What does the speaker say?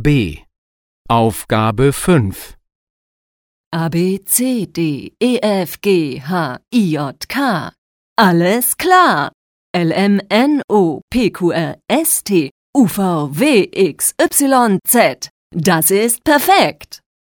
B. Aufgabe 5. A, B, C, D, E, F, G, H, I, J, K. Alles klar. L, M, N, O, P, Q, R, S, T, U, V, W, X, Y, Z. Das ist perfekt.